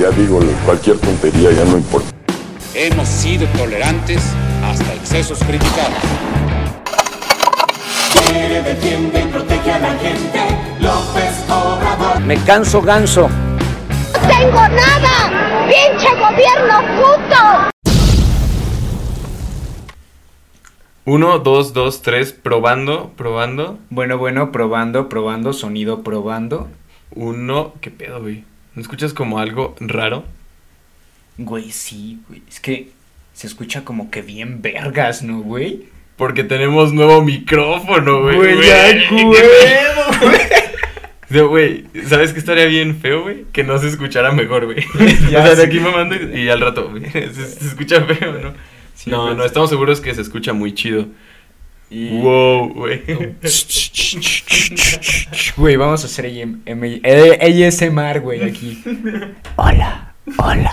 Ya digo, cualquier tontería ya no importa. Hemos sido tolerantes hasta excesos criticados. Quiere, defiende y protege a la gente. López Obrador. Me canso ganso. ¡No tengo nada! ¡Pinche gobierno puto! Uno, dos, dos, tres, probando, probando. Bueno, bueno, probando, probando, sonido probando. Uno, ¿qué pedo, güey? ¿No escuchas como algo raro? Güey, sí, güey. Es que se escucha como que bien vergas, ¿no, güey? Porque tenemos nuevo micrófono, güey. Güey, ya, ¿qué güey. güey? ¿sabes qué estaría bien feo, güey? Que no se escuchara mejor, güey. Ya, o sea, de aquí mamando y, y al rato, güey. Se, se escucha feo, ¿no? Sí, no, no, estamos seguros que se escucha muy chido. Y- Wow, güey. Güey, vamos a hacer M- eh, ASMR, güey, aquí. Hola, hola.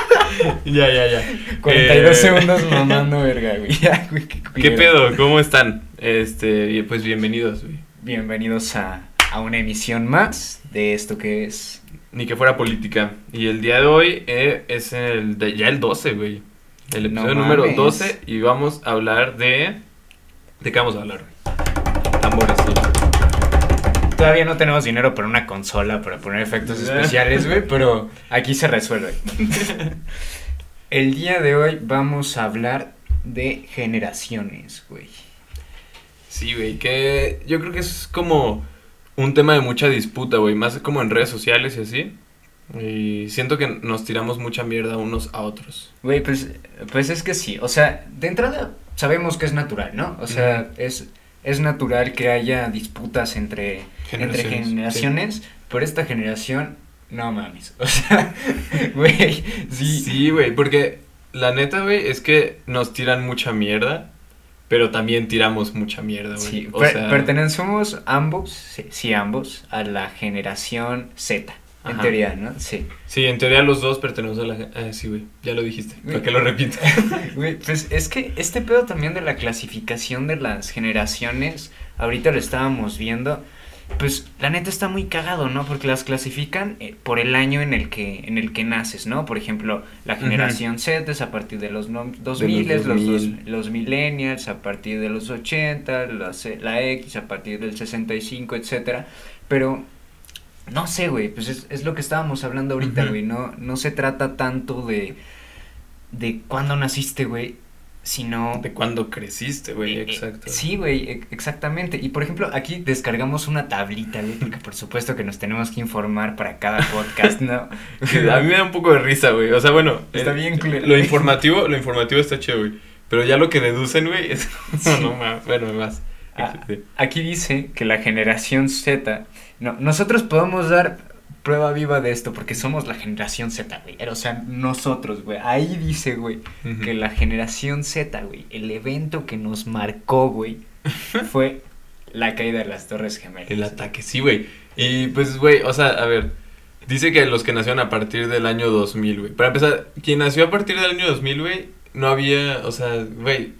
ya, ya, ya. 42 Eh, segundos mamando verga, güey. Ya, güey, qué, ¿Qué culero. pedo? ¿Cómo están? Este, pues bienvenidos, güey. Bienvenidos a, a una emisión más de esto que es... Ni que fuera política. Y el día de hoy eh, es el de- ya el 12, güey. El No episodio número mames. 12 y vamos a hablar de... ¿De qué vamos a hablar? güey? Tambores, sí. Todavía no tenemos dinero para una consola para poner efectos especiales, güey, pero aquí se resuelve. El día de hoy vamos a hablar de generaciones, güey. Sí, güey, que yo creo que es como un tema de mucha disputa, güey, más como en redes sociales y así. Y siento que nos tiramos mucha mierda unos a otros. Güey, pues, pues es que sí, o sea, de entrada sabemos que es natural, ¿no? O sea, es, es natural que haya disputas entre entre Generaciones, generaciones, pero esta generación, no mames, o sea, güey, sí, Sí, güey, porque la neta, güey, es que nos tiran mucha mierda, pero también tiramos mucha mierda, güey. sí, o per- sea, pertenecemos ambos, sí, sí, ambos, a la generación Z, en teoría, ¿no? Sí. Sí, en teoría los dos pertenecemos a la... Ah, sí, güey, ya lo dijiste, para que lo repita. Güey, pues es que este pedo también de la clasificación de las generaciones, ahorita lo estábamos viendo, pues la neta está muy cagado, ¿no? Porque las clasifican eh, por el año en el que en el que naces, ¿no? Por ejemplo, la generación Z es a partir de los no- 2000, los, 2000. dos- los millennials a partir de los 80, la, C- la X a partir del 65, etcétera. Pero no sé, güey, pues es, es lo que estábamos hablando ahorita, güey, no no se trata tanto de de cuándo naciste, güey, sino De cuándo creciste, güey, eh, eh, exacto. Sí, güey, e- exactamente. Y por ejemplo, aquí descargamos una tablita, güey, porque por supuesto que nos tenemos que informar para cada podcast, ¿no? A mí me da un poco de risa, güey. O sea, bueno, Está eh, bien culero. Lo informativo, lo informativo está chido, güey. Pero ya lo que deducen, güey, es... no. Bueno, más. Ah, Aquí dice que la generación Z, no, nosotros podemos dar prueba viva de esto porque somos la generación Z, güey. O sea, nosotros, güey. Ahí dice, güey, que la generación Z, güey, el evento que nos marcó, güey, fue la caída de las Torres Gemelas. El ataque, sí, güey. Y pues, güey, o sea, a ver. Dice que los que nacieron a partir del año 2000, güey. Para empezar, quien nació a partir del año 2000, güey, no había, o sea, güey.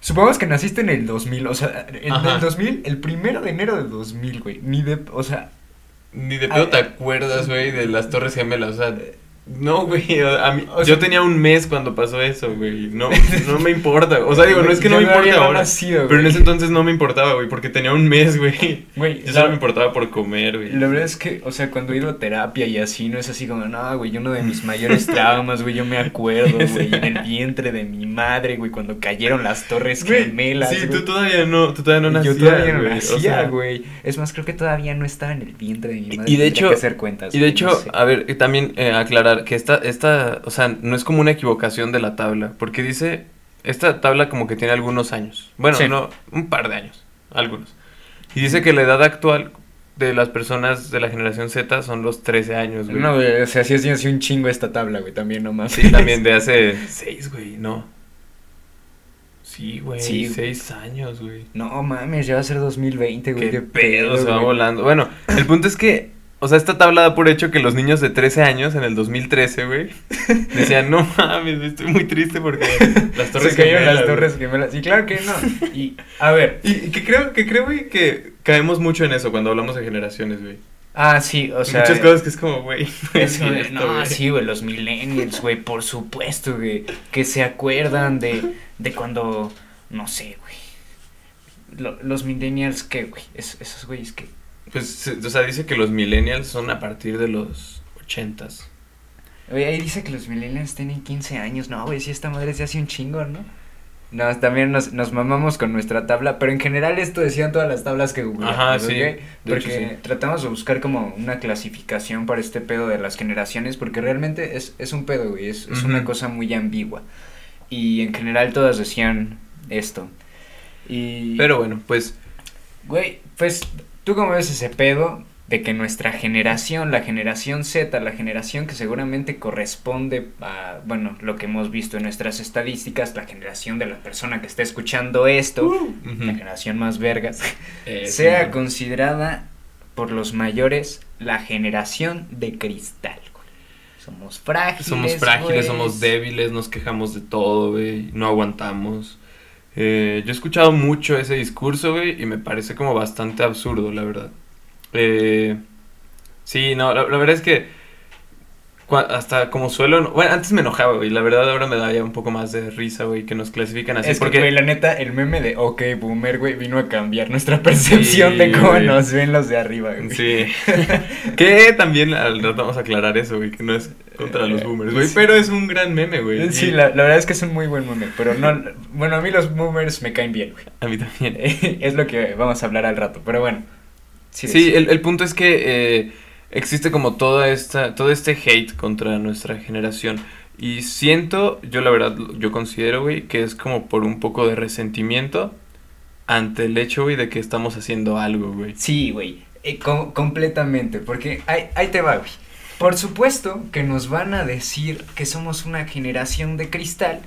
Supongamos que naciste en el 2000, o sea, en Ajá. el 2000, el primero de enero del 2000, güey. Ni de, o sea, Ni de pedo te acuerdas, güey, de las Torres Gemelas. O sea, no, güey. A mí, O sea- yo tenía un mes cuando pasó eso, güey. No, no me importa. O sea, digo, no es que no me importe había ahora. nacido, Pero en ese entonces no me importaba, güey, porque tenía un mes, güey. Güey, Yo solo me importaba por comer, güey. La verdad es que, o sea, cuando he ido a terapia y así, no es así como, no, güey, uno de mis mayores traumas, güey, yo me acuerdo, güey, en el vientre de mi madre, güey, cuando cayeron las torres gemelas. Sí, tú todavía no, tú todavía no nacías, Yo todavía no güey, o nacía, sea, güey. Es más, creo que todavía no estaba en el vientre de mi madre. Y de hecho, hacer cuentas. y de hecho, no sé. a ver, y también eh, aclarar que esta, esta, o sea, no es como una equivocación de la tabla, porque dice, esta tabla como que tiene algunos años, bueno, Sí. no, un par de años, algunos, y dice que la edad actual de las personas de la generación Z son los 13 años, güey. No, güey, o sea, sí ha sido un chingo esta tabla, güey, también nomás. Sí, también de hace 6, güey, no. Sí, güey, Sí. 6 años, güey. No mames, ya va a ser 2020, güey. Qué pedo, se va güey. volando. Bueno, el punto es que, o sea, esta tabla da por hecho que los niños de 13 años en el 2013, güey, decían, no mames, estoy muy triste porque las torres Se cayeron gemelas, las güey". torres gemelas. Y claro que no. Y, a ver, Y, y que creo, que creo, güey, que caemos mucho en eso cuando hablamos de generaciones, güey. Ah, sí, o sea. Muchas cosas que es como, güey. no Es de, no, sí, güey, los millennials, güey, por supuesto, güey, que se acuerdan de, de cuando, no sé, güey, lo- los millennials, ¿qué, güey? Es- esos güeyes que... Pues, o sea, dice que los millennials son a partir de los ochentas. Güey, ahí dice que los millennials tienen 15 años, no, güey, sí, esta madre se hace un chingo, ¿no? No, también nos, nos mamamos con nuestra tabla, pero en general esto decían todas las tablas que googleamos, Ajá, sí, Porque sí. tratamos de buscar como una clasificación para este pedo de las generaciones, porque realmente es, es un pedo, güey, es, es una cosa muy ambigua. Y en general todas decían esto. Y... Pero bueno, pues Güey, pues, ¿tú cómo ves ese pedo de que nuestra generación, la generación Z, la generación que seguramente corresponde a, bueno, lo que hemos visto en nuestras estadísticas, la generación de la persona que está escuchando esto, ujú. la generación más vergas, Eh, sí, sea considerada por los mayores la generación de cristal, güey. Somos frágiles. Somos frágiles, güey. somos débiles, nos quejamos de todo, güey, no aguantamos. Eh, yo he escuchado mucho ese discurso, güey, y me parece como bastante absurdo, la verdad. Eh, sí, no, la, verdad es que hasta como suelo, no- bueno, antes me enojaba, güey, la verdad ahora me da ya un poco más de risa, güey, que nos clasifican así, Es que, porque güey, la neta, el meme de OK Boomer, güey, vino a cambiar nuestra percepción Sí, de cómo güey. nos ven los de arriba, güey. Sí. que también al rato vamos a aclarar eso, güey, que no es contra los boomers, güey, Sí. pero es un gran meme, güey. Sí, y la, la verdad es que es un muy buen meme, pero no, bueno, a mí los boomers me caen bien, güey. A mí también. Es lo que vamos a hablar al rato, pero bueno. Sí, Sí, el, el punto es que eh, existe como toda esta, todo este hate contra nuestra generación. Y siento, yo la verdad, yo considero, güey, que es como por un poco de resentimiento ante el hecho, güey, de que estamos haciendo algo, güey. Sí, güey, eh, com- completamente, porque ahí, ahí te va, güey. Por supuesto que nos van a decir que somos una generación de cristal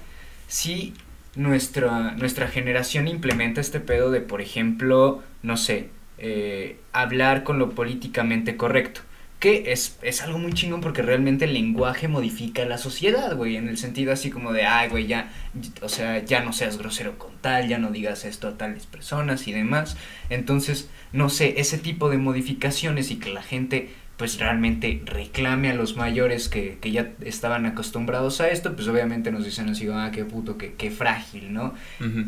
si nuestra, nuestra generación implementa este pedo de, por ejemplo, no sé, eh, hablar con lo políticamente correcto. Que es, es algo muy chingón porque realmente el lenguaje modifica la sociedad, güey, en el sentido así como de, ay, güey, ya, o sea, ya no seas grosero con tal, ya no digas esto a tales personas y demás. Entonces, no sé, ese tipo de modificaciones y que la gente pues realmente reclame a los mayores que, que ya estaban acostumbrados a esto, pues obviamente nos dicen así, ah, qué puto, qué, qué frágil, ¿no?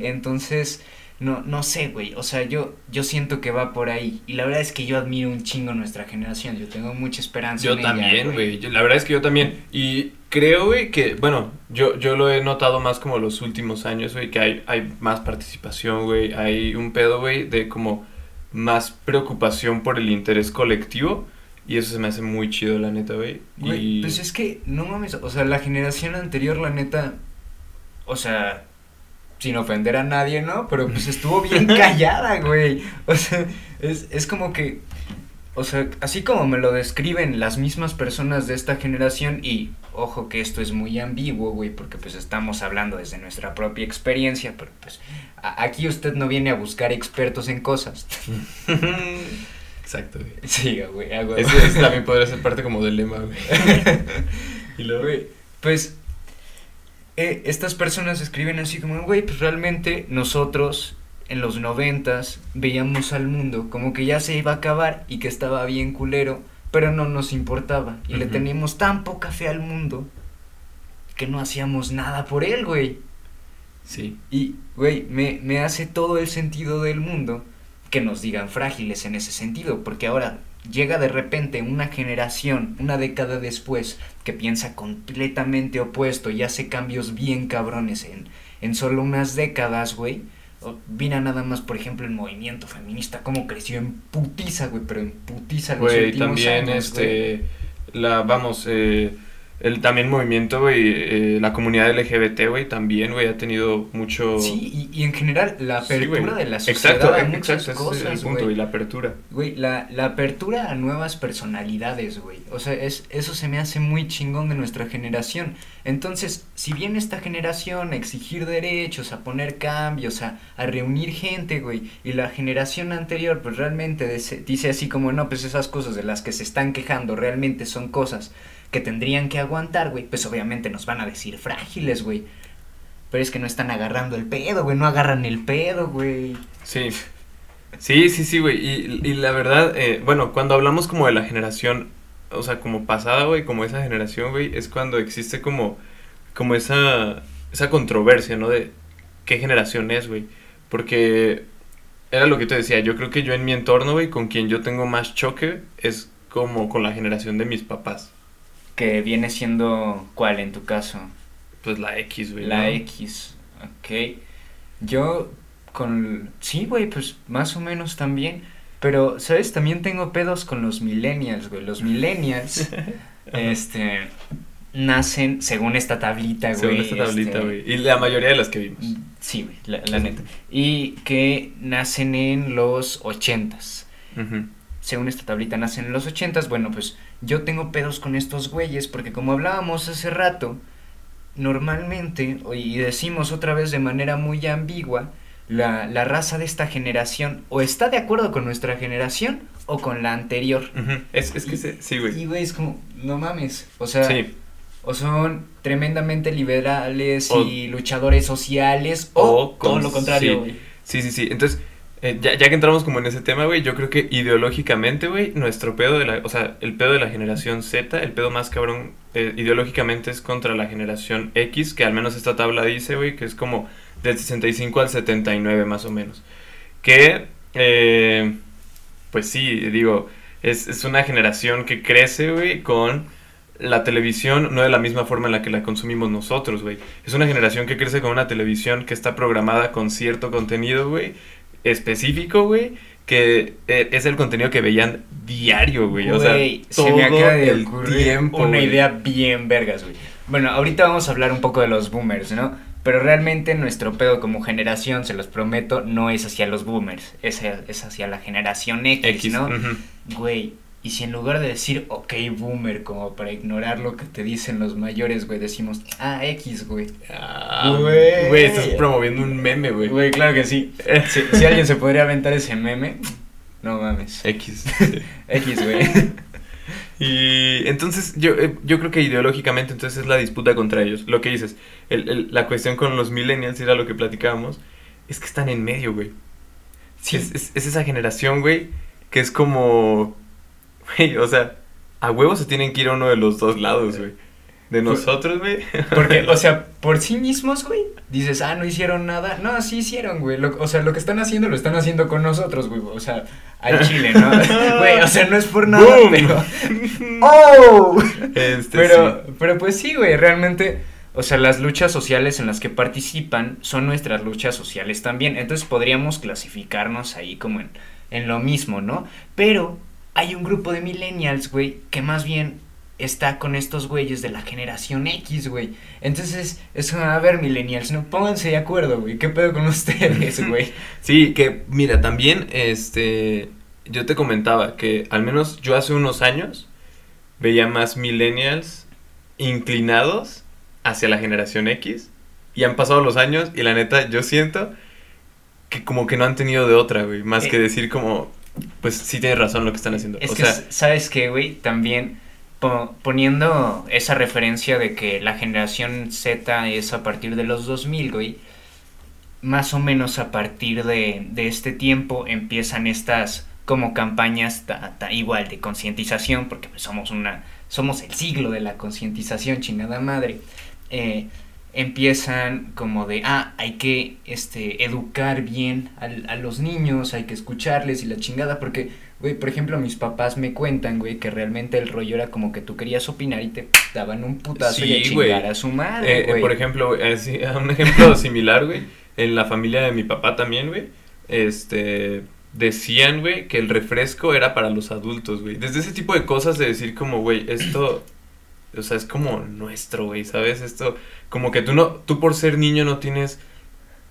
Entonces, no, no sé, güey, o sea, yo, yo siento que va por ahí. Y la verdad es que yo admiro un chingo nuestra generación, yo tengo mucha esperanza Yo en también, güey. La verdad es que yo también. Y creo, güey, que, bueno, yo, yo lo he notado más como los últimos años, güey, que hay, hay más participación, güey. Hay un pedo, güey, de como más preocupación por el interés colectivo. Y eso se me hace muy chido, la neta, güey. Güey, Y... pues es que, no mames, o sea, la generación anterior, la neta, o sea, sin ofender a nadie, ¿no? Pero pues estuvo bien callada, güey. O sea, es, es como que, o sea, así como me lo describen las mismas personas de esta generación, y ojo que esto es muy ambiguo, güey, porque pues estamos hablando desde nuestra propia experiencia, pero pues a- aquí usted no viene a buscar expertos en cosas. Exacto, güey. Sí, güey. Ese, ese también podría ser parte como del lema, güey. y luego... Güey, pues eh, estas personas escriben así como, güey, pues realmente nosotros en los noventas veíamos al mundo como que ya se iba a acabar y que estaba bien culero, pero no nos importaba y le teníamos tan poca fe al mundo que no hacíamos nada por él, güey. Sí. Y, güey, me, me hace todo el sentido del mundo que nos digan frágiles en ese sentido, porque ahora llega de repente una generación, una década después, que piensa completamente opuesto y hace cambios bien cabrones en, en solo unas décadas, güey. O- Mira nada más, por ejemplo, el movimiento feminista, cómo creció en putiza, güey, pero en putiza los Güey, últimos también, años, este, la, vamos, eh, el también movimiento, güey, eh, la comunidad LGBT, güey, también, güey, ha tenido mucho... Sí, y, y en general la apertura de la sociedad Exacto, a muchas exacto, ese es cosas, el punto, güey. y la apertura. Güey, la, la apertura a nuevas personalidades, güey. O sea, es, eso se me hace muy chingón de nuestra generación. Entonces, si viene esta generación a exigir derechos, a poner cambios, a, a reunir gente, güey, y la generación anterior, pues realmente dice así como, no, pues esas cosas de las que se están quejando realmente son cosas que tendrían que aguantar, güey, pues obviamente nos van a decir frágiles, güey. Pero es que no están agarrando el pedo, güey, no agarran el pedo, güey. Sí. Sí, sí, sí, güey. Y, la verdad, eh, bueno, cuando hablamos como de la generación, o sea, como pasada, güey, como esa generación, güey, es cuando existe como, como esa, esa controversia, ¿no? De qué generación es, güey. Porque era lo que te decía, yo creo que yo en mi entorno, güey, con quien yo tengo más choque es como con la generación de mis papás. Que viene siendo, ¿cuál en tu caso? Pues la X, güey. La ¿no? X, ok. Yo con... Sí, güey, pues más o menos también. Pero, ¿sabes? También tengo pedos con los millennials, güey. Los millennials, este, nacen según esta tablita, güey. Según esta tablita, este, güey. Y la mayoría de las que vimos. Sí, güey, la, la neta. Y que nacen en los ochentas. Ujú. Según esta tablita nacen en los ochentas. Bueno, pues yo tengo pedos con estos güeyes porque como hablábamos hace rato, normalmente, y decimos otra vez de manera muy ambigua, la, la raza de esta generación o está de acuerdo con nuestra generación o con la anterior. Es, es que se- sí, güey. Y güey, es como, no mames. O sea, Sí. o son tremendamente liberales O- y luchadores sociales o, O todo con- lo contrario, sí. güey. Sí, sí, sí. Entonces, eh, ya, ya que entramos como en ese tema, güey, yo creo que ideológicamente, güey, nuestro pedo de la, o sea, el pedo de la generación Z, el pedo más cabrón, eh, ideológicamente es contra la generación X, que al menos esta tabla dice, güey, que es como del 65 al 79 más o menos. Que, eh, pues sí, digo, es, es una generación que crece, güey, con la televisión no de la misma forma en la que la consumimos nosotros, güey. Es una generación que crece con una televisión que está programada con cierto contenido, güey, específico, güey, que eh, es el contenido que veían diario, güey. O sea, todo se me acaba de el ocurrir tiempo, una güey. idea bien vergas, güey. Bueno, ahorita vamos a hablar un poco de los boomers, ¿no? Pero realmente nuestro pedo como generación, se los prometo, no es hacia los boomers, es, es hacia la generación X, X, ¿no? Güey, y si en lugar de decir, ok, boomer, como para ignorar lo que te dicen los mayores, güey, decimos, ah, X, güey. Ah, Güey. Güey, estás promoviendo un meme, güey. Güey, claro que sí. Si, si alguien se podría aventar ese meme, no mames. X. X, güey. Y entonces yo, eh, yo creo que ideológicamente entonces es la disputa contra ellos. Lo que dices, el- el- la cuestión con los millennials era lo que platicábamos, es que están en medio, güey. Sí. Es, es- es esa generación, güey, que es como, güey, o sea, a huevos se tienen que ir a uno de los dos lados, güey. De nosotros, güey. Porque, o sea, por sí mismos, güey, dices, ah, no hicieron nada. No, sí hicieron, güey. Lo- o sea, lo que están haciendo lo están haciendo con nosotros, güey. O sea, al chile, ¿no? Güey, o sea, no es por nada, Boom. pero. ¡Oh! Este, Pero, sí. pero pues sí, güey, realmente, o sea, las luchas sociales en las que participan son nuestras luchas sociales también. Entonces podríamos clasificarnos ahí como en, en lo mismo, ¿no? Pero hay un grupo de millennials, güey, que más bien está con estos güeyes de la generación X, güey. Entonces, es a ver, millennials, no pónganse de acuerdo, güey. ¿Qué pedo con ustedes, güey? Sí, que mira, también este yo te comentaba que al menos yo hace unos años veía más millennials inclinados hacia la generación X y han pasado los años y la neta yo siento que como que no han tenido de otra, güey, más Eh. que decir como pues sí tienes razón lo que están haciendo. Es o que, sea, ¿sabes qué, güey? También po- poniendo esa referencia de que la generación Z es a partir de los 2000, güey, más o menos a partir de, de este tiempo empiezan estas como campañas ta- ta- igual de concientización, porque pues, somos una somos el siglo de la concientización, chingada madre. Eh, empiezan como de, ah, hay que este, educar bien al- a, los niños, hay que escucharles y la chingada, porque, güey, por ejemplo, mis papás me cuentan, güey, que realmente el rollo era como que tú querías opinar y te daban un putazo y a Sí, chingar a su madre, eh, eh, güey. por ejemplo, un ejemplo similar, güey, en la familia de mi papá también, güey, este, decían, güey, que el refresco era para los adultos, güey. Desde ese tipo de cosas de decir como, güey, esto, o sea, es como nuestro, güey, ¿sabes? Esto, como que tú no, tú por ser niño no tienes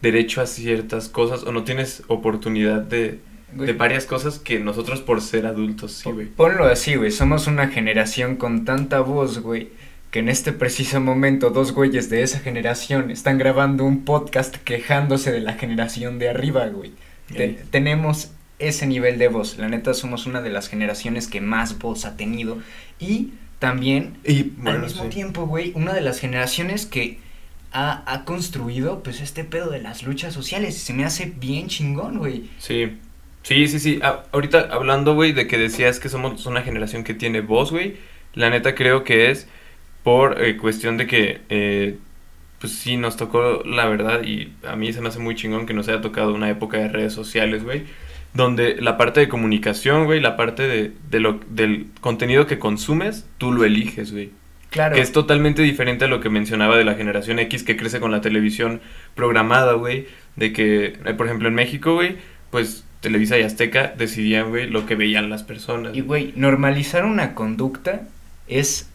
derecho a ciertas cosas o no tienes oportunidad de, de varias cosas que nosotros por ser adultos, sí, güey. Ponlo así, güey, somos una generación con tanta voz, güey, que en este preciso momento dos güeyes de esa generación están grabando un podcast quejándose de la generación de arriba, güey. Te- Ey. tenemos ese nivel de voz. La neta somos una de las generaciones que más voz ha tenido y también Y al mismo sí. tiempo, güey, una de las generaciones que ha, ha construido pues este pedo de las luchas sociales. Se me hace bien chingón, güey. Sí. Sí, sí, sí. A- ahorita hablando, güey, de que decías que somos una generación que tiene voz, güey. La neta creo que es por eh, cuestión de que, eh, pues sí, nos tocó la verdad y a mí se me hace muy chingón que nos haya tocado una época de redes sociales, güey. Donde la parte de comunicación, güey, la parte de, de lo, del contenido que consumes, tú lo eliges, güey. Claro. Que es totalmente diferente a lo que mencionaba de la generación X que crece con la televisión programada, güey. De que, eh, por ejemplo, en México, güey, pues Televisa y Azteca decidían, güey, lo que veían las personas. Y, güey, normalizar una conducta es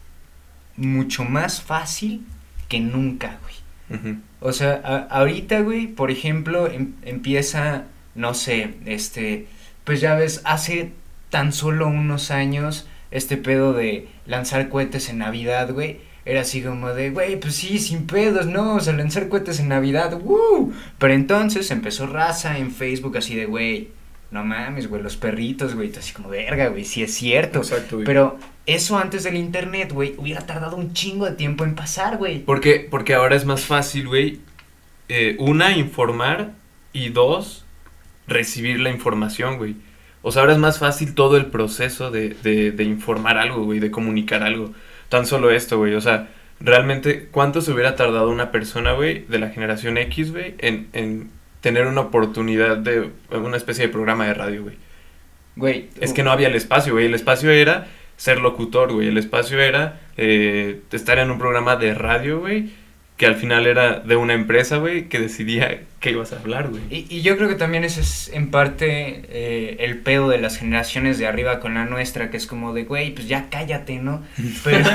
mucho más fácil que nunca, güey. O sea, a- ahorita, güey, por ejemplo, em- empieza, no sé, este, pues ya ves, hace tan solo unos años, este pedo de lanzar cohetes en Navidad, güey, era así como de, güey, pues sí, sin pedos, no, o sea, lanzar cohetes en Navidad, ¡woo! Pero entonces empezó raza en Facebook así de, güey, no mames, güey, los perritos, güey, así como, verga, güey, sí es cierto. Exacto, güey. Pero eso antes del internet, güey, hubiera tardado un chingo de tiempo en pasar, güey. Porque, porque ahora es más fácil, güey, eh, una, informar y dos, recibir la información, güey. O sea, ahora es más fácil todo el proceso de, de, de informar algo, güey, de comunicar algo. Tan solo esto, güey. O sea, realmente, ¿cuánto se hubiera tardado una persona, güey, de la generación X, güey, en, en tener una oportunidad de una especie de programa de radio, güey? Güey. Es que no había el espacio, güey. El espacio era ser locutor, güey. El espacio era eh, estar en un programa de radio, güey. Que al final era de una empresa, güey, que decidía qué ibas a hablar, güey. Y, y yo creo que también ese es en parte eh, el pedo de las generaciones de arriba con la nuestra, que es como de, güey, pues ya cállate, ¿no? Pero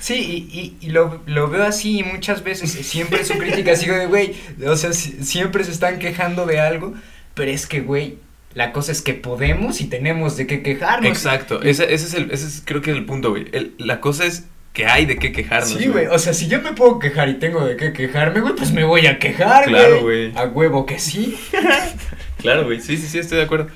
sí, y, y, y lo, lo veo así y muchas veces siempre su crítica sigue de, güey, o sea, si- siempre se están quejando de algo, pero es que, güey, la cosa es que podemos y tenemos de qué quejarnos. Exacto. Ese, ese es el, ese es, creo que es el punto, güey. La cosa es que hay de qué quejarnos. Sí, güey, o sea, si yo me puedo quejar y tengo de qué quejarme, güey, pues me voy a quejar, güey. Claro, güey. A huevo que sí. Claro, güey. Sí, sí, sí, estoy de acuerdo.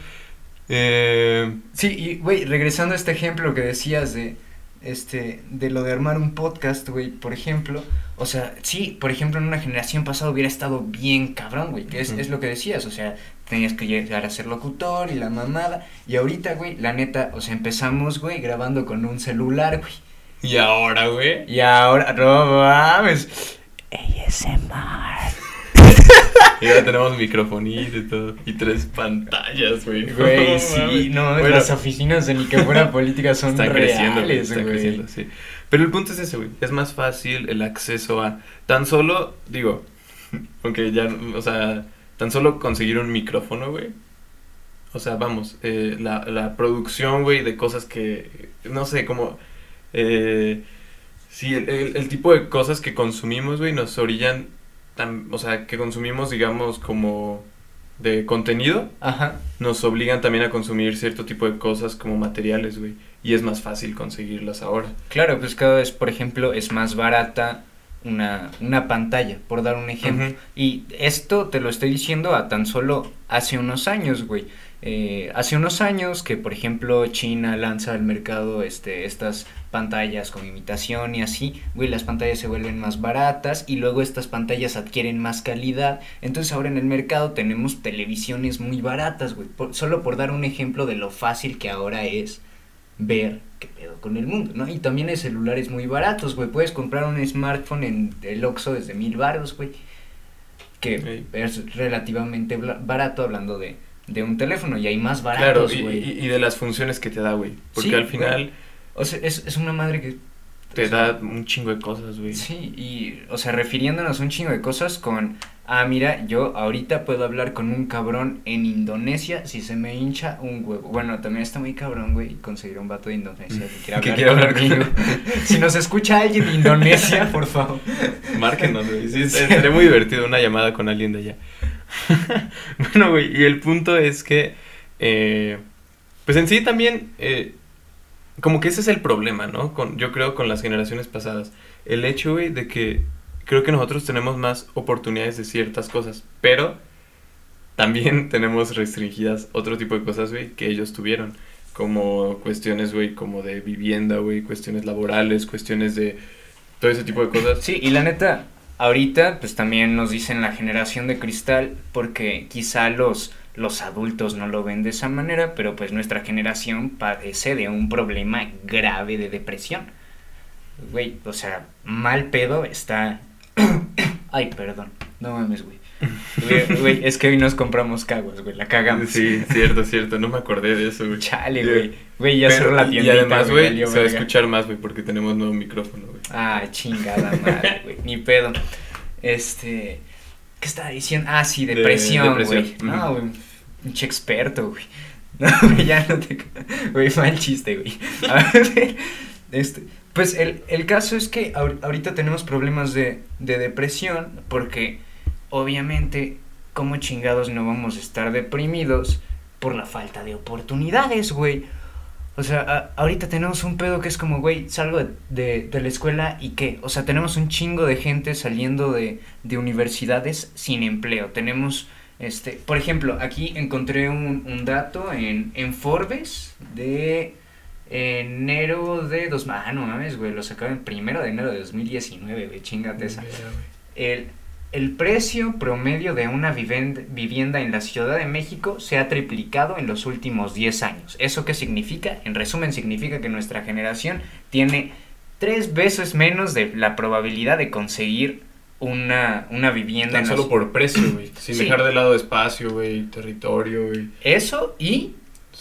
Eh, Sí, y güey, regresando a este ejemplo que decías de este de lo de armar un podcast, güey, por ejemplo, o sea, sí, por ejemplo, en una generación pasada hubiera estado bien cabrón, güey, que es, es lo que decías, o sea, tenías que llegar a ser locutor y la mamada, y ahorita, güey, la neta, o sea, empezamos, güey, grabando con un celular, güey, y ahora, güey. y ahora, no mames, ASMR, Y ahora tenemos microfonito y todo. Y tres pantallas, güey. güey, No sí, mames. no, Bueno, las oficinas de ni que fuera política son Están creciendo, güey, están güey. creciendo, sí. Pero el punto es ese, güey. Es más fácil el acceso a. Tan solo, digo, aunque ya, o sea, tan solo conseguir un micrófono, güey. O sea, vamos, eh, la, la producción, güey, de cosas que. No sé, como. Eh, sí, el, el- el tipo de cosas que consumimos, güey, nos orillan. Tan, o sea, que consumimos, digamos, como. de contenido Ajá. nos obligan también a consumir cierto tipo de cosas como materiales, güey. Y es más fácil conseguirlas ahora. Claro, pues cada vez, por ejemplo, es más barata una, una pantalla, por dar un ejemplo. Y esto te lo estoy diciendo a tan solo hace unos años, güey. Eh, hace unos años que, por ejemplo, China lanza al mercado este, estas pantallas con imitación y así, güey, las pantallas se vuelven más baratas y luego estas pantallas adquieren más calidad. Entonces ahora en el mercado tenemos televisiones muy baratas, güey. Por- solo por dar un ejemplo de lo fácil que ahora es ver qué pedo con el mundo, ¿no? Y también hay celulares muy baratos, güey. Puedes comprar un smartphone en el Oxxo desde mil baros, güey. Que es relativamente barato hablando de, de un teléfono y hay más Claro, baratos, güey. y- y de las funciones que te da, güey. Porque Sí, al final O sea, es, es una madre que... te da un chingo de cosas, güey. Sí, y, o sea, refiriéndonos a un chingo de cosas con, ah, mira, yo ahorita puedo hablar con un cabrón en Indonesia si se me hincha un huevo. Bueno, también está muy cabrón, güey, conseguir un vato de Indonesia que quiera Que hablar, conmigo. si nos escucha alguien de Indonesia, por favor. Márquenos, güey. Sí, muy divertido una llamada con alguien de allá. bueno, güey, y el punto es que, eh, pues en sí también, eh, como que ese es el problema, ¿no? Con, yo creo con las generaciones pasadas. El hecho, güey, de que creo que nosotros tenemos más oportunidades de ciertas cosas, pero también tenemos restringidas otro tipo de cosas, güey, que ellos tuvieron. Como cuestiones, güey, como de vivienda, güey, cuestiones laborales, cuestiones de todo ese tipo de cosas. Sí, y la neta, ahorita pues también nos dicen la generación de cristal porque quizá los, los adultos no lo ven de esa manera, pero pues nuestra generación padece de un problema grave de depresión. Güey, o sea, mal pedo está... Ay, perdón, no mames, güey. Güey, es que hoy nos compramos caguas, güey, la cagamos. Sí, cierto, cierto. No me acordé de eso, güey. Chale, güey. Güey, ya cerró la tiendita, Y además, güey, se va a escuchar más, güey, porque tenemos nuevo micrófono, güey. Ah, chingada madre, güey. Ni pedo. Este. ¿Qué estaba diciendo? Ah, sí, De- depresión, güey. No, güey. Pinche experto, güey. No, güey, ya no te. Güey, mal chiste, güey. A ver, este. Pues el, el caso es que ahor- ahorita tenemos problemas de, de depresión porque obviamente, como chingados no vamos a estar deprimidos por la falta de oportunidades, güey. O sea, ahorita tenemos un pedo que es como, güey, salgo de, de- de la escuela y qué. O sea, tenemos un chingo de gente saliendo de, de universidades sin empleo. Tenemos, este, por ejemplo, aquí encontré un, un dato en, en Forbes de enero de dos... Ah, no mames, güey, lo sacaron el primero de enero de 2019, güey, chingate esa. El, el precio promedio de una vivienda en la Ciudad de México se ha triplicado en los últimos 10 años. ¿Eso qué significa? En resumen, significa que nuestra generación tiene tres veces menos de la probabilidad de conseguir una, una vivienda Tan solo por precio, güey. Sin Sí. dejar de lado espacio, güey, territorio, güey. Eso y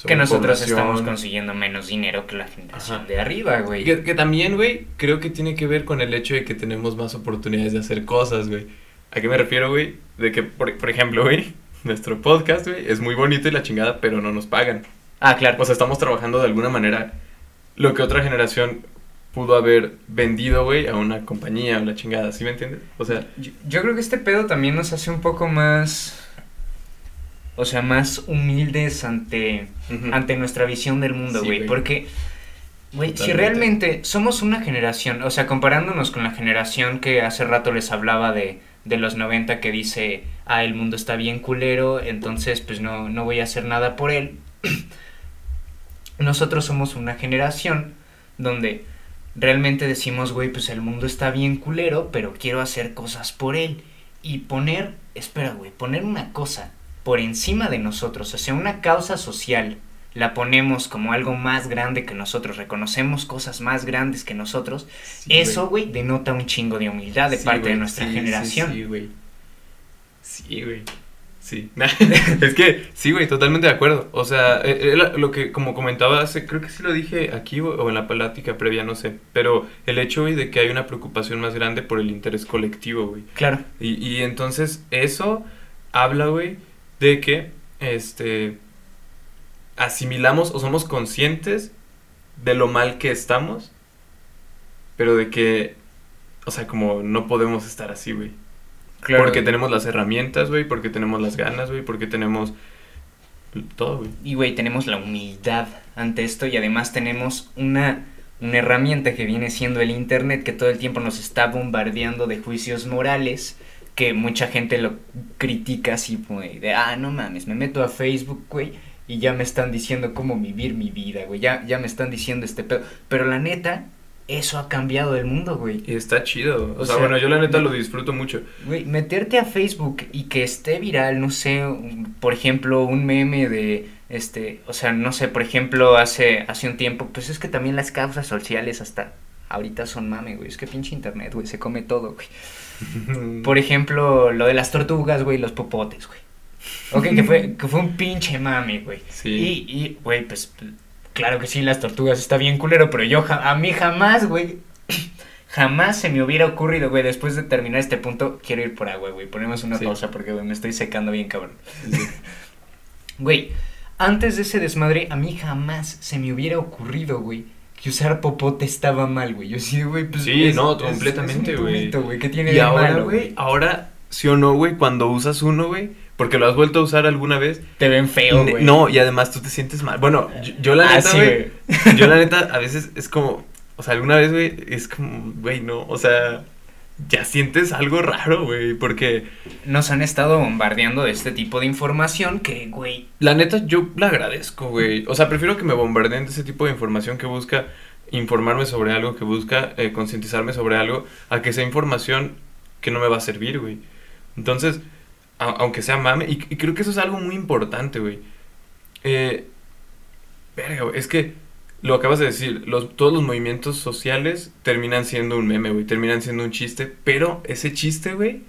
que nosotros estamos consiguiendo menos dinero que la generación Ajá. de arriba, güey. Que, que también, güey, creo que tiene que ver con el hecho de que tenemos más oportunidades de hacer cosas, güey. ¿A qué me refiero, güey? De que, por, por ejemplo, güey, nuestro podcast, güey, es muy bonito y la chingada, pero no nos pagan. Ah, claro. O sea, estamos trabajando de alguna manera lo que otra generación pudo haber vendido, güey, a una compañía o la chingada, ¿sí me entiendes? O sea, Yo, yo creo que este pedo también nos hace un poco más. O sea, más humildes ante, ante nuestra visión del mundo, güey. porque, güey, si realmente somos una generación, o sea, comparándonos con la generación que hace rato les hablaba de, de los 90 que dice, ah, el mundo está bien culero, entonces pues no, no voy a hacer nada por él. Nosotros somos una generación donde realmente decimos, güey, pues el mundo está bien culero, pero quiero hacer cosas por él. Y poner, espera, güey, poner una cosa por encima de nosotros, o sea, una causa social, la ponemos como algo más grande que nosotros, reconocemos cosas más grandes que nosotros, Sí, eso, güey, denota un chingo de humildad de Sí, parte de nuestra sí, generación. Sí, güey. Sí, güey. Sí. es que, sí, güey, totalmente de acuerdo. O sea, la- lo que, como comentaba hace, creo que sí lo dije aquí o, o en la plática previa, no sé. Pero el hecho, güey, de que hay una preocupación más grande por el interés colectivo, güey. Claro, Y, y entonces eso habla, güey, de que, este, asimilamos o somos conscientes de lo mal que estamos, pero de que, o sea, como no podemos estar así, güey. Claro. Porque tenemos las herramientas, güey, porque tenemos las ganas, güey, porque tenemos todo, güey. Y, güey, tenemos la humildad ante esto y además tenemos una, una herramienta que viene siendo el Internet que todo el tiempo nos está bombardeando de juicios morales que mucha gente lo critica así, güey, de, ah, no mames, me meto a Facebook, güey, y ya me están diciendo cómo vivir mi vida, güey, ya, ya me están diciendo este pedo. Pero la neta, eso ha cambiado el mundo, güey. Y está chido. O, O sea, sea, bueno, yo la neta me- lo disfruto mucho. Güey, meterte a Facebook y que esté viral, no sé, un- por ejemplo, un meme de, este, o sea, no sé, por ejemplo, hace, hace un tiempo, pues es que también las causas sociales hasta ahorita son mame, güey, es que pinche internet, güey, se come todo, güey. Por ejemplo, lo de las tortugas, güey, los popotes, güey. Ok, que fue, que fue un pinche mame, güey. Sí. Y, y, güey, pues, claro que sí, las tortugas está bien culero, pero yo, a mí jamás, güey, jamás se me hubiera ocurrido, güey, después de terminar este punto, quiero ir por agua, güey, ponemos una Sí. pausa porque, güey, me estoy secando bien, cabrón. Sí. Güey, antes de ese desmadre, a mí jamás se me hubiera ocurrido, güey, que usar popote estaba mal, güey. Yo sí, güey, pues. Sí, es- no, es- completamente, güey. ¿Qué tiene Y de ahora, malo, güey, ahora, sí o no, güey, cuando usas uno, güey, porque lo has vuelto a usar alguna vez. Te ven feo, güey. no, y además tú te sientes mal. Bueno, yo, yo la Ah, neta, sí, yo la neta, a veces es como, o sea, alguna vez, güey, es como, güey, no, o sea, ya sientes algo raro, güey, porque Nos han estado bombardeando de este tipo de información que, güey. la neta yo la agradezco, güey. O sea, prefiero que me bombardeen de ese tipo de información que busca informarme sobre algo, que busca eh, concientizarme sobre algo, a que sea información que no me va a servir, güey. Entonces, a- aunque sea mame, y, y creo que eso es algo muy importante, güey. Eh, verga, güey, es que lo acabas de decir, los, todos los movimientos sociales terminan siendo un meme, güey, terminan siendo un chiste, pero ese chiste, güey,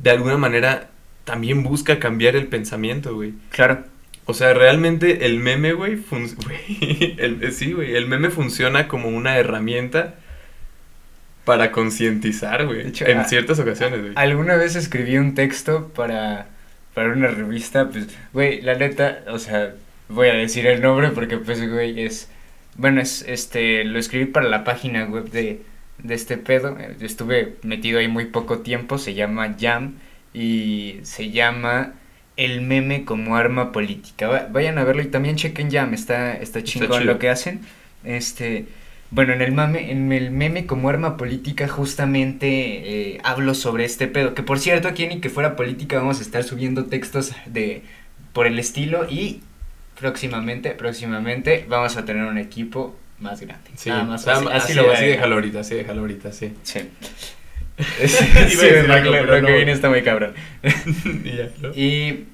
de alguna manera también busca cambiar el pensamiento, güey. Claro. O sea, realmente el meme, güey, fun- güey, el- sí, güey, el meme funciona como una herramienta para concientizar, güey, en a- ciertas ocasiones, güey. Alguna vez escribí un texto para, para una revista, pues, güey, la neta, o sea, voy a decir el nombre porque, pues, güey, es, bueno, es, este, lo escribí para la página web de, de este pedo, estuve metido ahí muy poco tiempo, se llama Jam y se llama El meme como arma política, Va- vayan a verlo y también chequen Jam, está, está chingón lo que hacen, este... Bueno, en el mame, en el meme como arma política justamente eh, hablo sobre este pedo. Que por cierto, aquí en Ni que fuera política vamos a estar subiendo textos de por el estilo y próximamente, próximamente vamos a tener un equipo más grande. Sí, Nada más nada así, más- así así, lo voy a así déjalo ahorita, así déjalo ahorita, sí. Sí. Sí, lo, lo que viene está muy cabrón. Y ya, ¿no? Y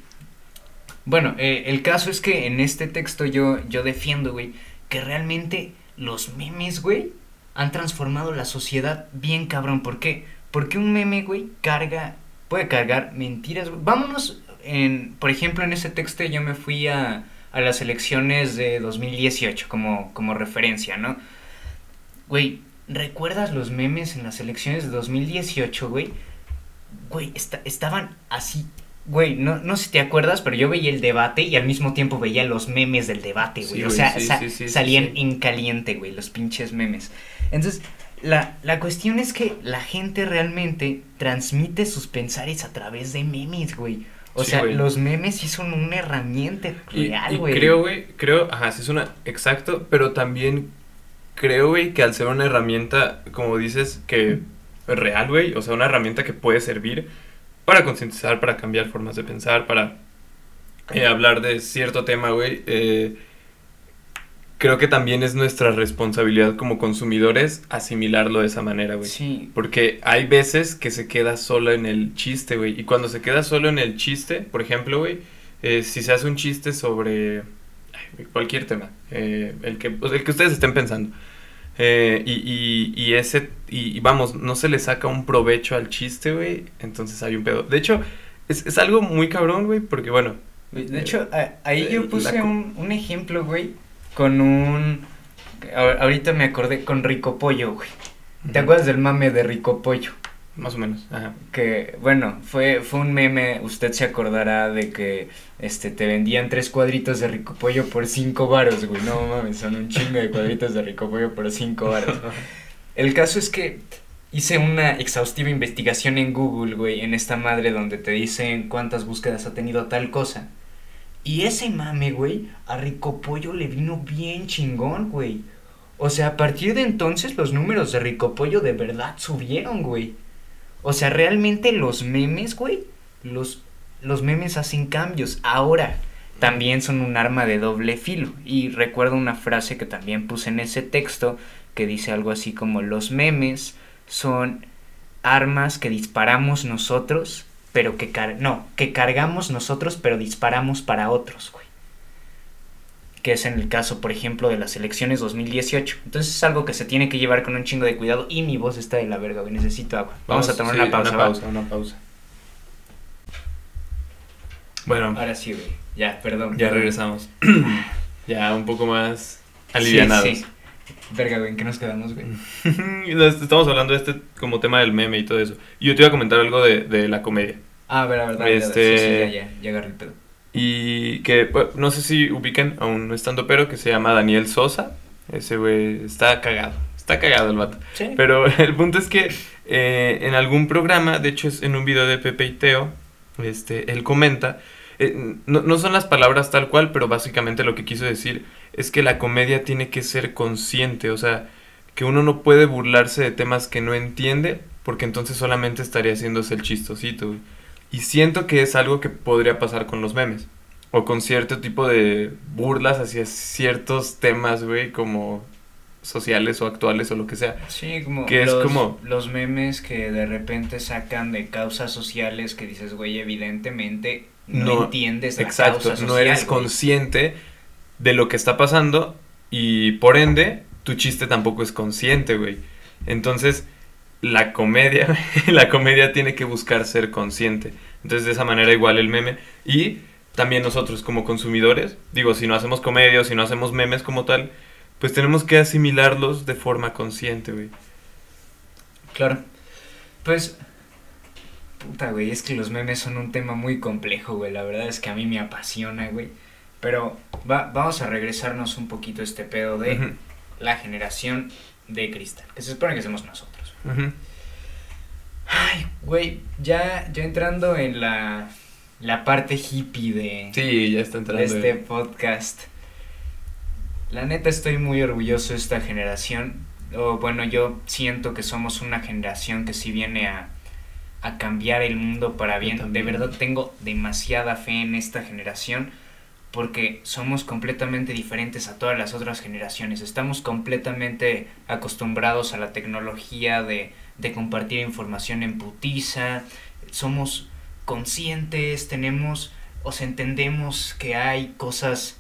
bueno, eh, el caso es que en este texto yo, yo defiendo, güey, que realmente los memes, güey, han transformado la sociedad bien cabrón. ¿Por qué? Porque un meme, güey, carga, puede cargar mentiras, güey. Vámonos, en, por ejemplo, en ese texto yo me fui a, a las elecciones de 2018 como, como referencia, ¿no? Güey, ¿recuerdas los memes en las elecciones de 2018, güey? Güey, esta- estaban así. Güey, no, no sé si te acuerdas, pero yo veía el debate y al mismo tiempo veía los memes del debate, güey. Sí, o sea, sí, sa- sí, sí, sí, salían en caliente, güey, los pinches memes. Entonces, la, la cuestión es que la gente realmente transmite sus pensares a través de memes, güey. O sea, güey. los memes sí son una herramienta Y, real, y güey. creo, güey, creo, ajá, sí es una, exacto, pero también creo, güey, que al ser una herramienta, como dices, que real, güey, o sea, una herramienta que puede servir para concientizar, para cambiar formas de pensar, para eh, hablar de cierto tema, güey, eh, creo que también es nuestra responsabilidad como consumidores asimilarlo de esa manera, güey. Sí, Porque hay veces que se queda solo en el chiste, güey. Y cuando se queda solo en el chiste, por ejemplo, güey, eh, si se hace un chiste sobre ay, cualquier tema, el, que, el que ustedes estén pensando, eh, y, y, y ese, y, y vamos, no se le saca un provecho al chiste, güey, entonces hay un pedo. De hecho, es, es algo muy cabrón, güey, porque bueno, De hecho, a- ahí eh, yo puse un, un ejemplo, güey, con un... Ahorita me acordé con Rico Pollo, güey. ¿Te acuerdas del mame de Rico Pollo? Más o menos, ajá. Que, bueno, fue, fue un meme, usted se acordará de que este te vendían tres cuadritos de Rico Pollo por cinco varos, güey. No mames, son un chingo de cuadritos de Rico Pollo por cinco varos. El caso es que hice una exhaustiva investigación en Google, güey, en esta madre donde te dicen cuántas búsquedas ha tenido tal cosa. Y ese mame, güey, a Rico Pollo le vino bien chingón, güey. O sea, a partir de entonces los números de Rico Pollo de verdad subieron, güey. O sea, realmente los memes, güey, los, los memes hacen cambios. Ahora, también son un arma de doble filo. Y recuerdo una frase que también puse en ese texto que dice algo así como los memes son armas que disparamos nosotros, pero que car no, que cargamos nosotros, pero disparamos para otros, güey. Que es en el caso, por ejemplo, de las elecciones 2018. Entonces es algo que se tiene que llevar con un chingo de cuidado. Y mi voz está de la verga, güey. Necesito agua. Vamos, a tomar sí, una pausa. Una ¿va? pausa, una pausa. Bueno, Ahora sí, güey. Ya, perdón. ya regresamos. ya un poco más Sí, alivianados. sí. Verga, güey, ¿en qué nos quedamos, güey? Estamos hablando de este como tema del meme y todo eso. Y yo te iba a comentar algo de, de la comedia. Ah, a ver, a ver, dale, dale. Este- Sí, sí, ya, ya, ya agarré el pedo. Y que no sé si ubican a un estando pero que se llama Daniel Sosa. Ese güey está cagado. Está cagado el vato. Sí. Pero el punto es que eh, en algún programa, de hecho es en un video de Pepe y Teo, este, él comenta, eh, no, no son las palabras tal cual, pero básicamente lo que quiso decir es que la comedia tiene que ser consciente, o sea, que uno no puede burlarse de temas que no entiende, porque entonces solamente estaría haciéndose el chistosito. güey. Y siento que es algo que podría pasar con los memes, o con cierto tipo de burlas hacia ciertos temas, güey, como sociales o actuales o lo que sea. Sí, como, Que es los, como- los memes que de repente sacan de causas sociales que dices, güey, evidentemente no, entiendes la Exacto, causa social. no eres güey". consciente de lo que está pasando y por ende tu chiste tampoco es consciente, güey. Entonces, la comedia, la comedia tiene que buscar ser consciente. Entonces, de esa manera igual el meme y también nosotros como consumidores, digo, si no hacemos comedia si no hacemos memes como tal, pues tenemos que asimilarlos de forma consciente, güey. Claro. Pues, puta, güey, es que los memes son un tema muy complejo, güey. La verdad es que a mí me apasiona, güey. Pero va, vamos a regresarnos un poquito a este pedo de la generación de cristal, que se supone que somos nosotros. Ujú. Ay, güey, ya, ya entrando en la, la parte hippie de, Sí, ya está entrando. de este podcast. La neta estoy muy orgulloso de esta generación. O bueno, yo siento que somos una generación que sí viene a, a cambiar el mundo para bien. De verdad tengo demasiada fe en esta generación porque somos completamente diferentes a todas las otras generaciones. Estamos completamente acostumbrados a la tecnología de, de compartir información en putiza. Somos conscientes, tenemos, o sea, entendemos que hay cosas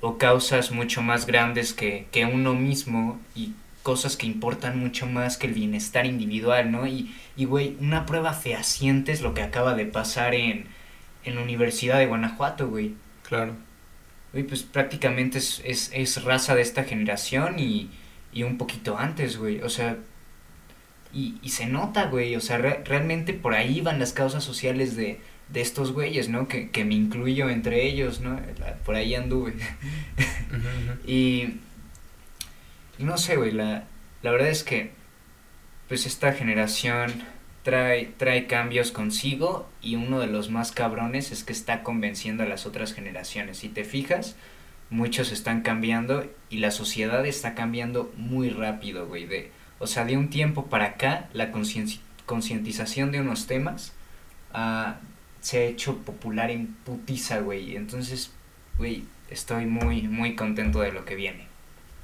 o causas mucho más grandes que, que uno mismo y cosas que importan mucho más que el bienestar individual, ¿no? Y, y güey, una prueba fehaciente es lo que acaba de pasar en, en la Universidad de Guanajuato, güey. Claro. Güey, pues prácticamente es, es, es raza de esta generación y, y un poquito antes, güey. O sea, y, y se nota, güey. O sea, re- realmente por ahí van las causas sociales de, de estos güeyes, ¿no? Que, que me incluyo entre ellos, ¿no? La- Por ahí anduve. Y, y no sé, güey, la, la verdad es que pues esta generación trae, trae cambios consigo y uno de los más cabrones es que está convenciendo a las otras generaciones. Si te fijas, muchos están cambiando y la sociedad está cambiando muy rápido, güey. O sea, de un tiempo para acá, la concientización de unos temas ah, se ha hecho popular en putiza, güey. Entonces, güey, estoy muy, muy contento de lo que viene.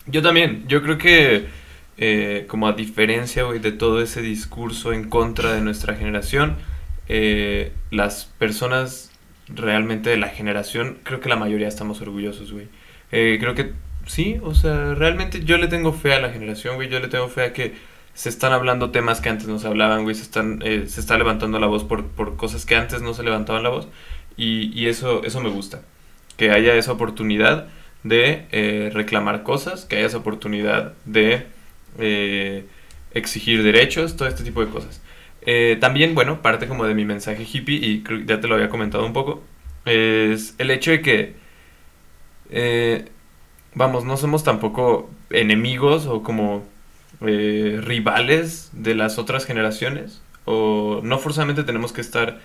Yo también, yo creo que eh, como a diferencia, de todo ese discurso en contra de nuestra generación, eh, las personas realmente de la generación, creo que la mayoría estamos orgullosos, güey. Eh, creo que sí, o sea, realmente yo le tengo fe a la generación, güey, yo le tengo fe a que se están hablando temas que antes no se hablaban, güey, se están, eh, se está levantando la voz por, por cosas que antes no se levantaban la voz, y, y eso, eso me gusta, que haya esa oportunidad de eh, reclamar cosas, que haya esa oportunidad de eh, exigir derechos, todo este tipo de cosas. Eh, también, bueno, parte como de mi mensaje hippie, y ya te lo había comentado un poco, es el hecho de que, eh, vamos, no somos tampoco enemigos o como rivales de las otras generaciones, o no forzosamente tenemos que estar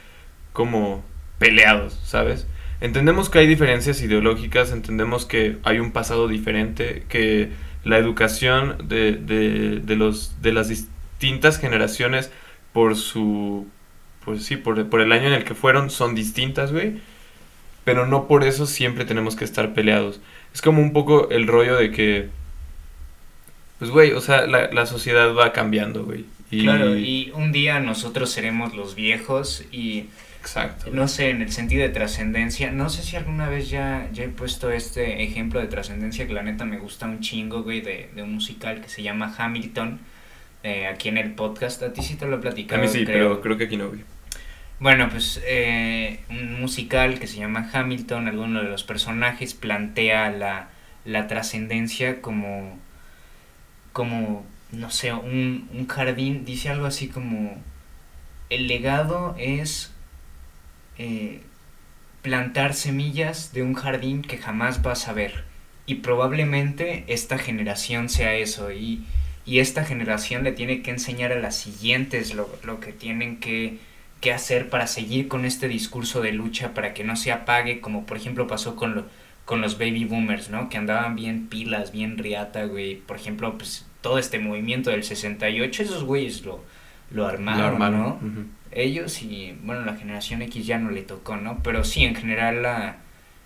como peleados, ¿sabes? Entendemos que hay diferencias ideológicas, entendemos que hay un pasado diferente, que la educación de, de, de los, de las distintas generaciones por su, pues sí, por, por el año en el que fueron son distintas, güey. Pero no por eso siempre tenemos que estar peleados. Es como un poco el rollo de que, pues güey, o sea, la, la sociedad va cambiando, güey. Claro, y un día nosotros seremos los viejos y Exacto. no sé, en el sentido de trascendencia, no sé si alguna vez ya, ya he puesto este ejemplo de trascendencia que la neta me gusta un chingo, güey, de, de un musical que se llama Hamilton, eh, aquí en el podcast, a ti sí te lo he A platicado. mí sí, creo. pero creo que aquí no, güey. Bueno, pues eh, un musical que se llama Hamilton, alguno de los personajes plantea la, la trascendencia como, como, no sé, un, un jardín, dice algo así como, el legado es eh, plantar semillas de un jardín que jamás vas a ver. Y probablemente esta generación sea eso. Y, y esta generación le tiene que enseñar a las siguientes lo, lo que tienen que, que hacer para seguir con este discurso de lucha, para que no se apague, como por ejemplo pasó con, lo, con los baby boomers, ¿no? Que andaban bien pilas, bien riata, güey. Por ejemplo, pues todo este movimiento del 68, esos güeyes lo, lo armaron, Lo armaron, ¿no? Ellos y bueno la generación X ya no le tocó no pero sí en general la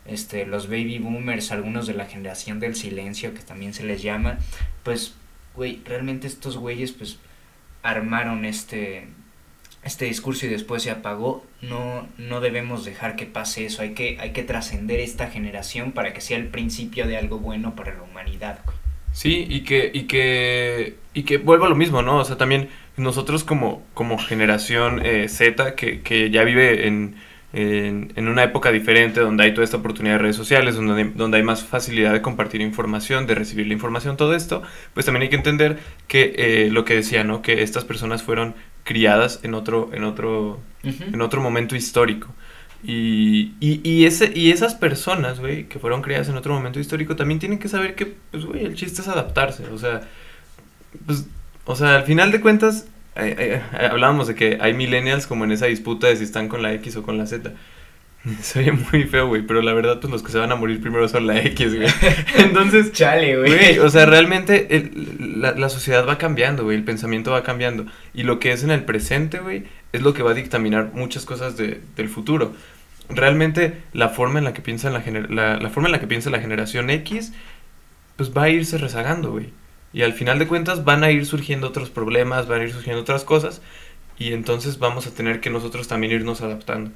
este los baby boomers algunos de la generación del silencio que también se les llama pues güey, realmente estos güeyes pues armaron este este discurso y después se apagó, no, no debemos dejar que pase eso, hay que, hay que trascender esta generación para que sea el principio de algo bueno para la humanidad. güey. Sí, y que, y que, y que vuelva lo mismo, ¿no? O sea, también nosotros como, como generación eh, Z, que, que ya vive en, en, en una época diferente, donde hay toda esta oportunidad de redes sociales, donde, hay- donde hay más facilidad de compartir información, de recibir la información, todo esto, pues también hay que entender que eh, lo que decía, ¿no? Que estas personas fueron criadas en otro, en otro, en otro momento histórico. Y, y, y, ese, y esas personas, güey, que fueron criadas en otro momento histórico, también tienen que saber que, pues, güey, el chiste es adaptarse. O sea, pues, o sea, al final de cuentas, eh, eh, hablábamos de que hay millennials como en esa disputa de si están con la X o con la Z. Se oye muy feo, güey, pero la verdad, pues los que se van a morir primero son la X, güey. Entonces, Chale, güey. O sea, realmente el- la, la sociedad va cambiando, güey, el pensamiento va cambiando. Y lo que es en el presente, güey, es lo que va a dictaminar muchas cosas de- del futuro. Realmente la forma en la que piensa la, gener- la, la forma en la que piensa la generación X, pues va a irse rezagando, güey. Y al final de cuentas van a ir surgiendo otros problemas, van a ir surgiendo otras cosas. Y entonces vamos a tener que nosotros también irnos adaptando.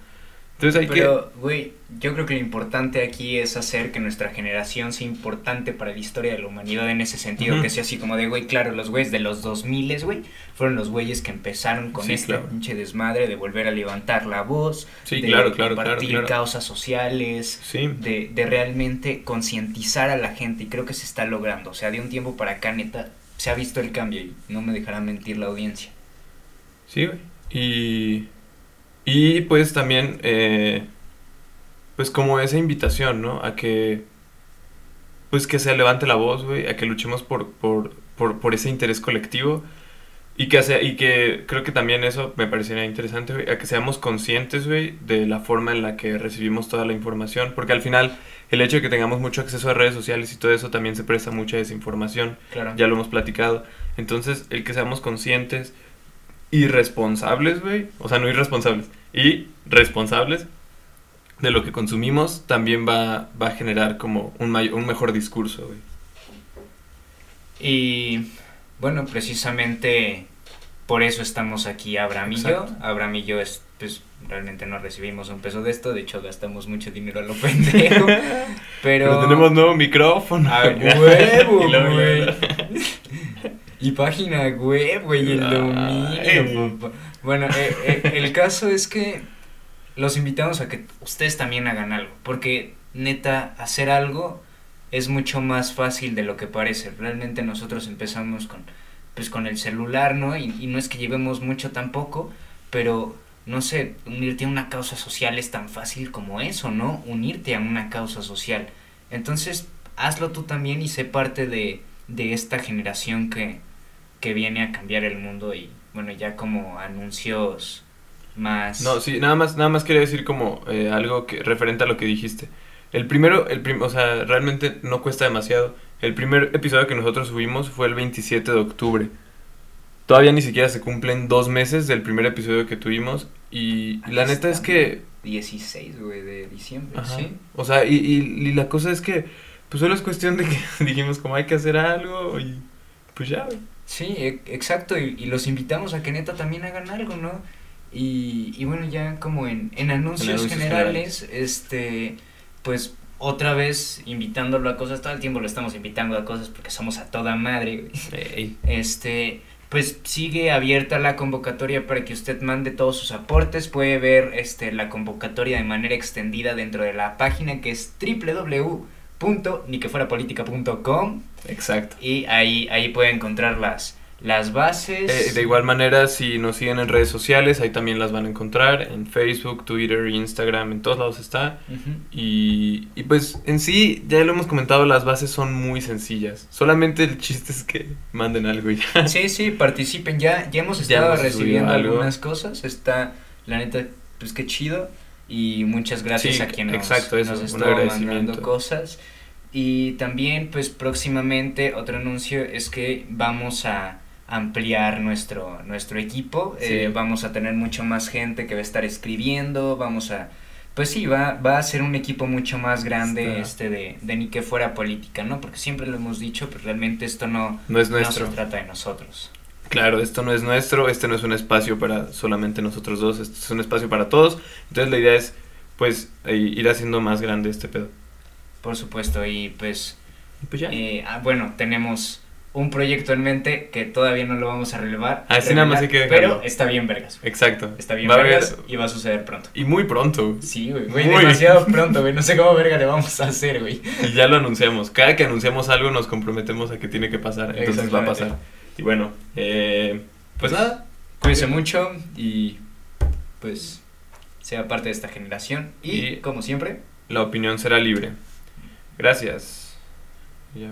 Entonces hay que... Pero, güey, yo creo que lo importante aquí es hacer que nuestra generación sea importante para la historia de la humanidad en ese sentido, que sea así como de, güey, claro, los güeyes de los 2000, güey, fueron los güeyes que empezaron con Sí, este claro. pinche desmadre de volver a levantar la voz, Sí, de claro, claro, compartir causas sociales, Sí. de, de realmente concientizar a la gente, y creo que se está logrando, o sea, de un tiempo para acá, neta, se ha visto el cambio y no me dejará mentir la audiencia. Sí, güey. Y, y pues también, eh, pues como esa invitación, ¿no? A que, pues que se levante la voz, güey, a que luchemos por, por, por, por ese interés colectivo. Y que, hace- y que creo que también eso me parecería interesante, güey, a que seamos conscientes, güey, de la forma en la que recibimos toda la información. Porque al final, el hecho de que tengamos mucho acceso a redes sociales y todo eso también se presta mucha desinformación Claro. ya lo hemos platicado. Entonces, el que seamos conscientes y responsables, güey, o sea, no irresponsables, y responsables de lo que consumimos, también va, va a generar como un, may- un mejor discurso, güey. Y bueno, precisamente por eso estamos aquí Abraham y yo. Abraham y yo es, pues realmente no recibimos un peso de esto, de hecho gastamos mucho dinero a lo pendejo. Pero, Pero tenemos nuevo micrófono. a huevo, güey. Y página web, güey, el Ay. dominio, papá. Bueno, eh, eh, el caso es que los invitamos a que ustedes también hagan algo, porque neta, hacer algo es mucho más fácil de lo que parece. Realmente nosotros empezamos con, pues, con el celular, ¿no? Y, y no es que llevemos mucho tampoco, pero, no sé, unirte a una causa social es tan fácil como eso, ¿no? Unirte a una causa social. Entonces, hazlo tú también y sé parte de, de esta generación que, que viene a cambiar el mundo y, bueno, ya como anuncios más... No, sí, nada más, nada más quería decir como eh, algo que referente a lo que dijiste. El primero, el prim- o sea, realmente no cuesta demasiado. El primer episodio que nosotros subimos fue el 27 de octubre. Todavía ni siquiera se cumplen dos meses del primer episodio que tuvimos. Y Aquí la neta es que 16, güey, de diciembre, Ajá. ¿sí? O sea, y, y, y la cosa es que, pues solo es cuestión de que dijimos como hay que hacer algo y pues ya, güey. Sí, e- exacto, y, y los invitamos a que neta también hagan algo, ¿no? Y, y bueno, ya como en, en anuncios, anuncios generales, este, pues otra vez invitándolo a cosas, todo el tiempo lo estamos invitando a cosas porque somos a toda madre, güey. Ey. Este, pues sigue abierta la convocatoria para que usted mande todos sus aportes. Puede ver este, la convocatoria de manera extendida dentro de la página que es www.niquefuerapolitica.com Exacto. y ahí, ahí puede encontrar las, las bases. Eh, de igual manera, si nos siguen en redes sociales, ahí también las van a encontrar, en Facebook, Twitter, Instagram, en todos lados está. Y, y pues en sí, ya lo hemos comentado, las bases son muy sencillas. Solamente el chiste es que manden algo y ya. Sí, sí, participen. Ya, ya hemos Ya estado hemos recibiendo algunas cosas. Está, la neta, pues qué chido. Y muchas gracias Sí, a quien nos, exacto, nos agradecimiento. mandando cosas. Y también, pues próximamente, otro anuncio es que vamos a ampliar nuestro, nuestro equipo. Sí. Eh, vamos a tener mucho más gente que va a estar escribiendo. Vamos a pues sí, va, va a ser un equipo mucho más grande Está. este de, de ni que fuera política, ¿no? Porque siempre lo hemos dicho, pero realmente esto no, No es no nuestro. se trata de nosotros. Claro, esto no es nuestro, este no es un espacio para solamente nosotros dos, este es un espacio para todos. Entonces la idea es, pues, eh, ir haciendo más grande este pedo. Por supuesto, y pues, pues ya. eh, ah, bueno, tenemos un proyecto en mente que todavía no lo vamos a relevar. Ah, sí, nada más hay que revelar, Pero dejarlo. está bien vergas. Exacto. Está bien Va vergas y va a suceder pronto. Y muy pronto. Sí, güey, güey, Muy. demasiado pronto, güey. No sé cómo verga le vamos a hacer, güey. Y ya lo anunciamos. Cada que anunciamos algo nos comprometemos a que tiene que pasar. Entonces va a pasar. Y bueno, eh, pues nada. Cuídense mucho y pues sea parte de esta generación. Y, Y- como siempre, La opinión será libre. Gracias. Ya.